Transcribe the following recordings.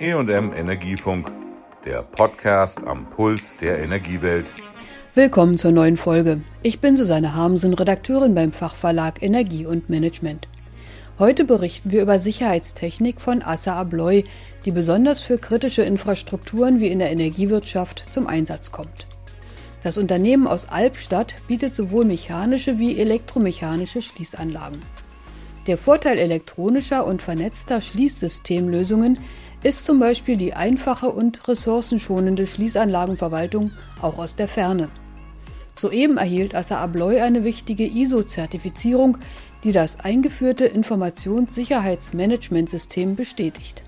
EM Energiefunk, der Podcast am Puls der Energiewelt. Willkommen zur neuen Folge. Ich bin Susanne Harmsen, Redakteurin beim Fachverlag Energie und Management. Heute berichten wir über Sicherheitstechnik von Assa Abloy, die besonders für kritische Infrastrukturen wie in der Energiewirtschaft zum Einsatz kommt. Das Unternehmen aus Albstadt bietet sowohl mechanische wie elektromechanische Schließanlagen. Der Vorteil elektronischer und vernetzter Schließsystemlösungen ist zum Beispiel die einfache und ressourcenschonende Schließanlagenverwaltung auch aus der Ferne. Soeben erhielt Assa Abloy eine wichtige ISO-Zertifizierung, die das eingeführte Informationssicherheitsmanagementsystem bestätigt.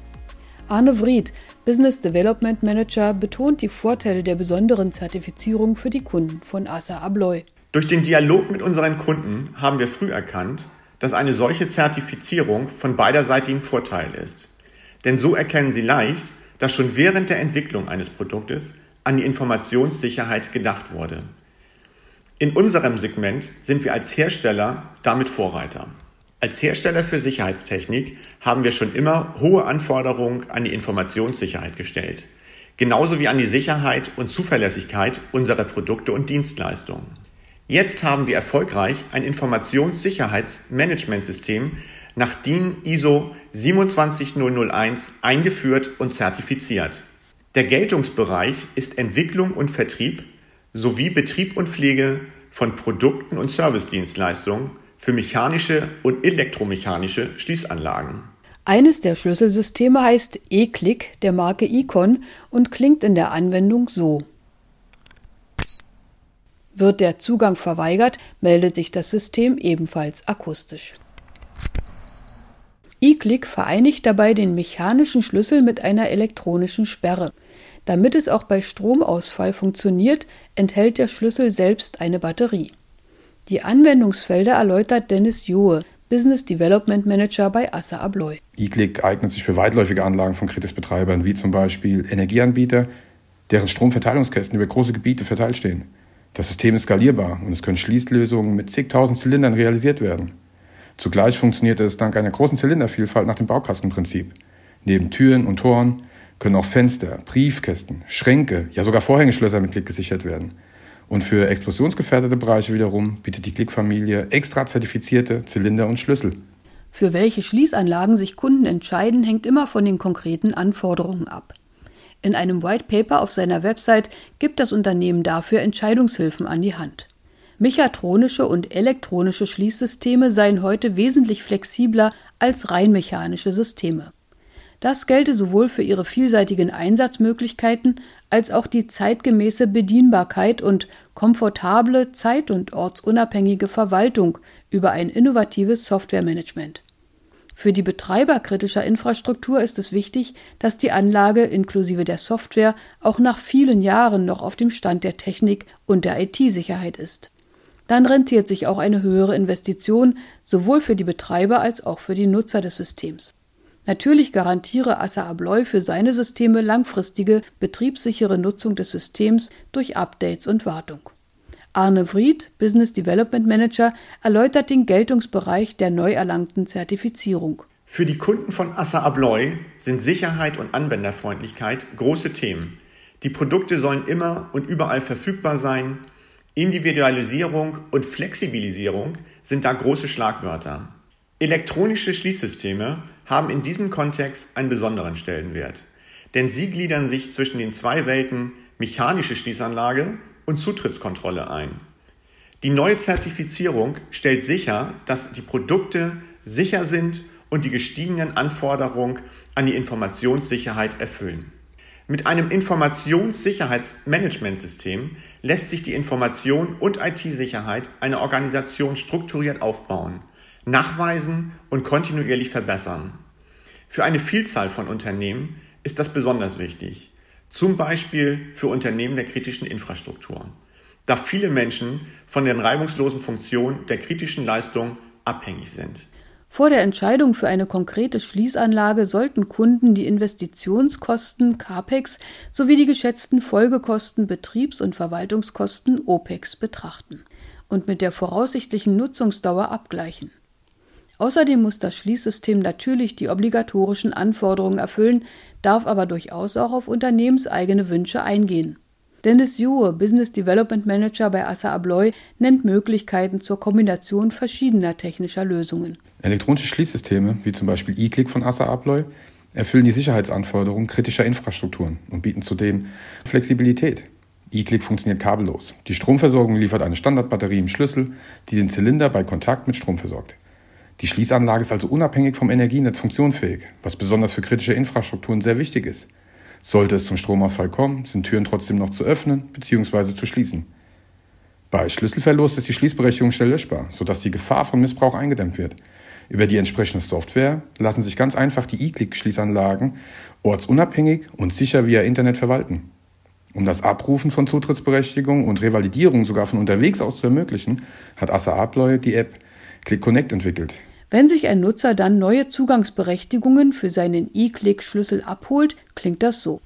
Arne Vried, Business Development Manager, betont die Vorteile der besonderen Zertifizierung für die Kunden von Assa Abloy. Durch den Dialog mit unseren Kunden haben wir früh erkannt, dass eine solche Zertifizierung von beiderseitigem Vorteil ist. Denn so erkennen Sie leicht, dass schon während der Entwicklung eines Produktes an die Informationssicherheit gedacht wurde. In unserem Segment sind wir als Hersteller damit Vorreiter. Als Hersteller für Sicherheitstechnik haben wir schon immer hohe Anforderungen an die Informationssicherheit gestellt, genauso wie an die Sicherheit und Zuverlässigkeit unserer Produkte und Dienstleistungen. Jetzt haben wir erfolgreich ein Informationssicherheitsmanagementsystem nach DIN ISO 27001 eingeführt und zertifiziert. Der Geltungsbereich ist Entwicklung und Vertrieb sowie Betrieb und Pflege von Produkten und Servicedienstleistungen für mechanische und elektromechanische Schließanlagen. Eines der Schlüsselsysteme heißt E-Click der Marke Icon und klingt in der Anwendung so. Wird der Zugang verweigert, meldet sich das System ebenfalls akustisch. E-Click vereinigt dabei den mechanischen Schlüssel mit einer elektronischen Sperre. Damit es auch bei Stromausfall funktioniert, enthält der Schlüssel selbst eine Batterie. Die Anwendungsfelder erläutert Dennis Johe, Business Development Manager bei Assa Abloy. E-Click eignet sich für weitläufige Anlagen von Kritisbetreibern, wie zum Beispiel Energieanbieter, deren Stromverteilungskästen über große Gebiete verteilt stehen. Das System ist skalierbar und es können Schließlösungen mit zigtausend Zylindern realisiert werden. Zugleich funktioniert es dank einer großen Zylindervielfalt nach dem Baukastenprinzip. Neben Türen und Toren können auch Fenster, Briefkästen, Schränke, ja sogar Vorhängeschlösser mit Klick gesichert werden. Und für explosionsgefährdete Bereiche wiederum bietet die Klick-Familie extra zertifizierte Zylinder und Schlüssel. Für welche Schließanlagen sich Kunden entscheiden, hängt immer von den konkreten Anforderungen ab. In einem White Paper auf seiner Website gibt das Unternehmen dafür Entscheidungshilfen an die Hand. Mechatronische und elektronische Schließsysteme seien heute wesentlich flexibler als rein mechanische Systeme. Das gelte sowohl für ihre vielseitigen Einsatzmöglichkeiten als auch die zeitgemäße Bedienbarkeit und komfortable, zeit- und ortsunabhängige Verwaltung über ein innovatives Softwaremanagement. Für die Betreiber kritischer Infrastruktur ist es wichtig, dass die Anlage inklusive der Software auch nach vielen Jahren noch auf dem Stand der Technik und der IT-Sicherheit ist. Dann rentiert sich auch eine höhere Investition sowohl für die Betreiber als auch für die Nutzer des Systems. Natürlich garantiere Assa Abloy für seine Systeme langfristige, betriebssichere Nutzung des Systems durch Updates und Wartung. Arne Vried, Business Development Manager, erläutert den Geltungsbereich der neu erlangten Zertifizierung. Für die Kunden von Assa Abloy sind Sicherheit und Anwenderfreundlichkeit große Themen. Die Produkte sollen immer und überall verfügbar sein. Individualisierung und Flexibilisierung sind da große Schlagwörter. Elektronische Schließsysteme haben in diesem Kontext einen besonderen Stellenwert, denn sie gliedern sich zwischen den zwei Welten mechanische Schließanlage und Zutrittskontrolle ein. Die neue Zertifizierung stellt sicher, dass die Produkte sicher sind und die gestiegenen Anforderungen an die Informationssicherheit erfüllen. Mit einem Informationssicherheitsmanagementsystem lässt sich die Information und IT-Sicherheit einer Organisation strukturiert aufbauen, nachweisen und kontinuierlich verbessern. Für eine Vielzahl von Unternehmen ist das besonders wichtig zum Beispiel für Unternehmen der kritischen Infrastruktur, da viele Menschen von den reibungslosen Funktionen der kritischen Leistung abhängig sind. Vor der Entscheidung für eine konkrete Schließanlage sollten Kunden die Investitionskosten CAPEX sowie die geschätzten Folgekosten Betriebs- und Verwaltungskosten OPEX betrachten und mit der voraussichtlichen Nutzungsdauer abgleichen. Außerdem muss das Schließsystem natürlich die obligatorischen Anforderungen erfüllen, darf aber durchaus auch auf unternehmenseigene Wünsche eingehen. Dennis Juhe, Business Development Manager bei Assa Abloy, nennt Möglichkeiten zur Kombination verschiedener technischer Lösungen. Elektronische Schließsysteme, wie zum Beispiel eClick von Assa Abloy, erfüllen die Sicherheitsanforderungen kritischer Infrastrukturen und bieten zudem Flexibilität. eClick funktioniert kabellos. Die Stromversorgung liefert eine Standardbatterie im Schlüssel, die den Zylinder bei Kontakt mit Strom versorgt. Die Schließanlage ist also unabhängig vom Energienetz funktionsfähig, was besonders für kritische Infrastrukturen sehr wichtig ist. Sollte es zum Stromausfall kommen, sind Türen trotzdem noch zu öffnen bzw. zu schließen. Bei Schlüsselverlust ist die Schließberechtigung schnell löschbar, sodass die Gefahr von Missbrauch eingedämmt wird. Über die entsprechende Software lassen sich ganz einfach die E-Click-Schließanlagen ortsunabhängig und sicher via Internet verwalten. Um das Abrufen von Zutrittsberechtigungen und Revalidierung sogar von unterwegs aus zu ermöglichen, hat Assa Abloy die App Click Connect entwickelt. Wenn sich ein Nutzer dann neue Zugangsberechtigungen für seinen E-Click-Schlüssel abholt, klingt das so.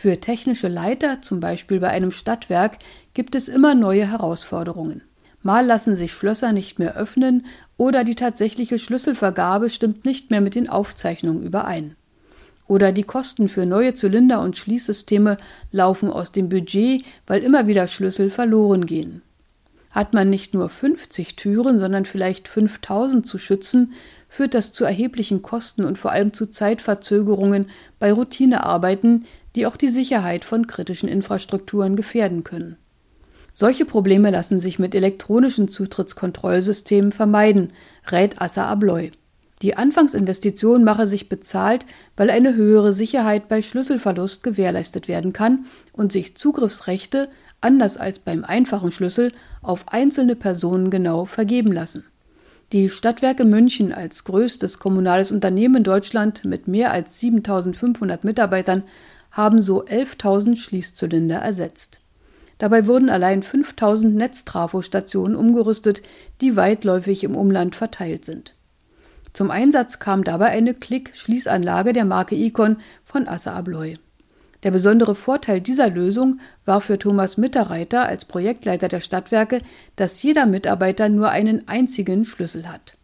Für technische Leiter, zum Beispiel bei einem Stadtwerk, gibt es immer neue Herausforderungen. Mal lassen sich Schlösser nicht mehr öffnen oder die tatsächliche Schlüsselvergabe stimmt nicht mehr mit den Aufzeichnungen überein. Oder die Kosten für neue Zylinder und Schließsysteme laufen aus dem Budget, weil immer wieder Schlüssel verloren gehen. Hat man nicht nur 50 Türen, sondern vielleicht 5000 zu schützen, führt das zu erheblichen Kosten und vor allem zu Zeitverzögerungen bei Routinearbeiten, die auch die Sicherheit von kritischen Infrastrukturen gefährden können. Solche Probleme lassen sich mit elektronischen Zutrittskontrollsystemen vermeiden, rät Assa Abloy. Die Anfangsinvestition mache sich bezahlt, weil eine höhere Sicherheit bei Schlüsselverlust gewährleistet werden kann und sich Zugriffsrechte, anders als beim einfachen Schlüssel, auf einzelne Personen genau vergeben lassen. Die Stadtwerke München als größtes kommunales Unternehmen in Deutschland mit mehr als 7500 Mitarbeitern haben so 11.000 Schließzylinder ersetzt. Dabei wurden allein 5000 Netztrafostationen umgerüstet, die weitläufig im Umland verteilt sind. Zum Einsatz kam dabei eine Klick-Schließanlage der Marke Icon von Assa Abloy. Der besondere Vorteil dieser Lösung war für Thomas Mitterreiter als Projektleiter der Stadtwerke, dass jeder Mitarbeiter nur einen einzigen Schlüssel hat.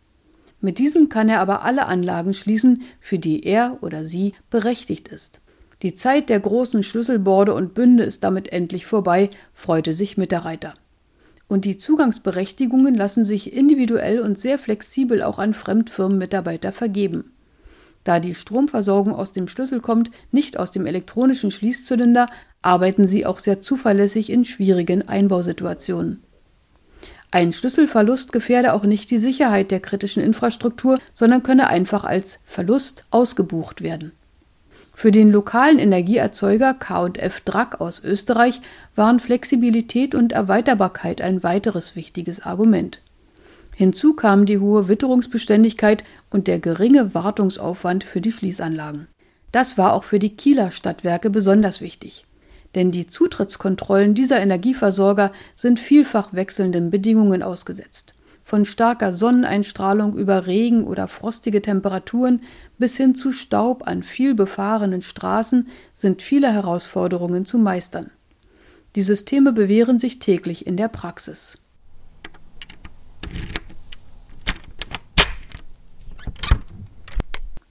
Mit diesem kann er aber alle Anlagen schließen, für die er oder sie berechtigt ist. Die Zeit der großen Schlüsselborde und Bünde ist damit endlich vorbei, freute sich Mitterreiter und die Zugangsberechtigungen lassen sich individuell und sehr flexibel auch an Fremdfirmenmitarbeiter vergeben. Da die Stromversorgung aus dem Schlüssel kommt, nicht aus dem elektronischen Schließzylinder, arbeiten sie auch sehr zuverlässig in schwierigen Einbausituationen. Ein Schlüsselverlust gefährde auch nicht die Sicherheit der kritischen Infrastruktur, sondern könne einfach als Verlust ausgebucht werden. Für den lokalen Energieerzeuger K&F Drack aus Österreich waren Flexibilität und Erweiterbarkeit ein weiteres wichtiges Argument. Hinzu kam die hohe Witterungsbeständigkeit und der geringe Wartungsaufwand für die Schließanlagen. Das war auch für die Kieler Stadtwerke besonders wichtig. Denn die Zutrittskontrollen dieser Energieversorger sind vielfach wechselnden Bedingungen ausgesetzt von starker Sonneneinstrahlung über Regen oder frostige Temperaturen bis hin zu Staub an viel befahrenen Straßen sind viele Herausforderungen zu meistern. Die Systeme bewähren sich täglich in der Praxis.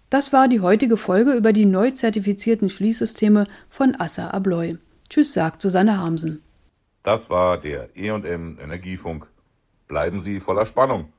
Das war die heutige Folge über die neu zertifizierten Schließsysteme von Assa Abloy. Tschüss, sagt Susanne Harmsen. Das war der E&M Energiefunk. Bleiben Sie voller Spannung.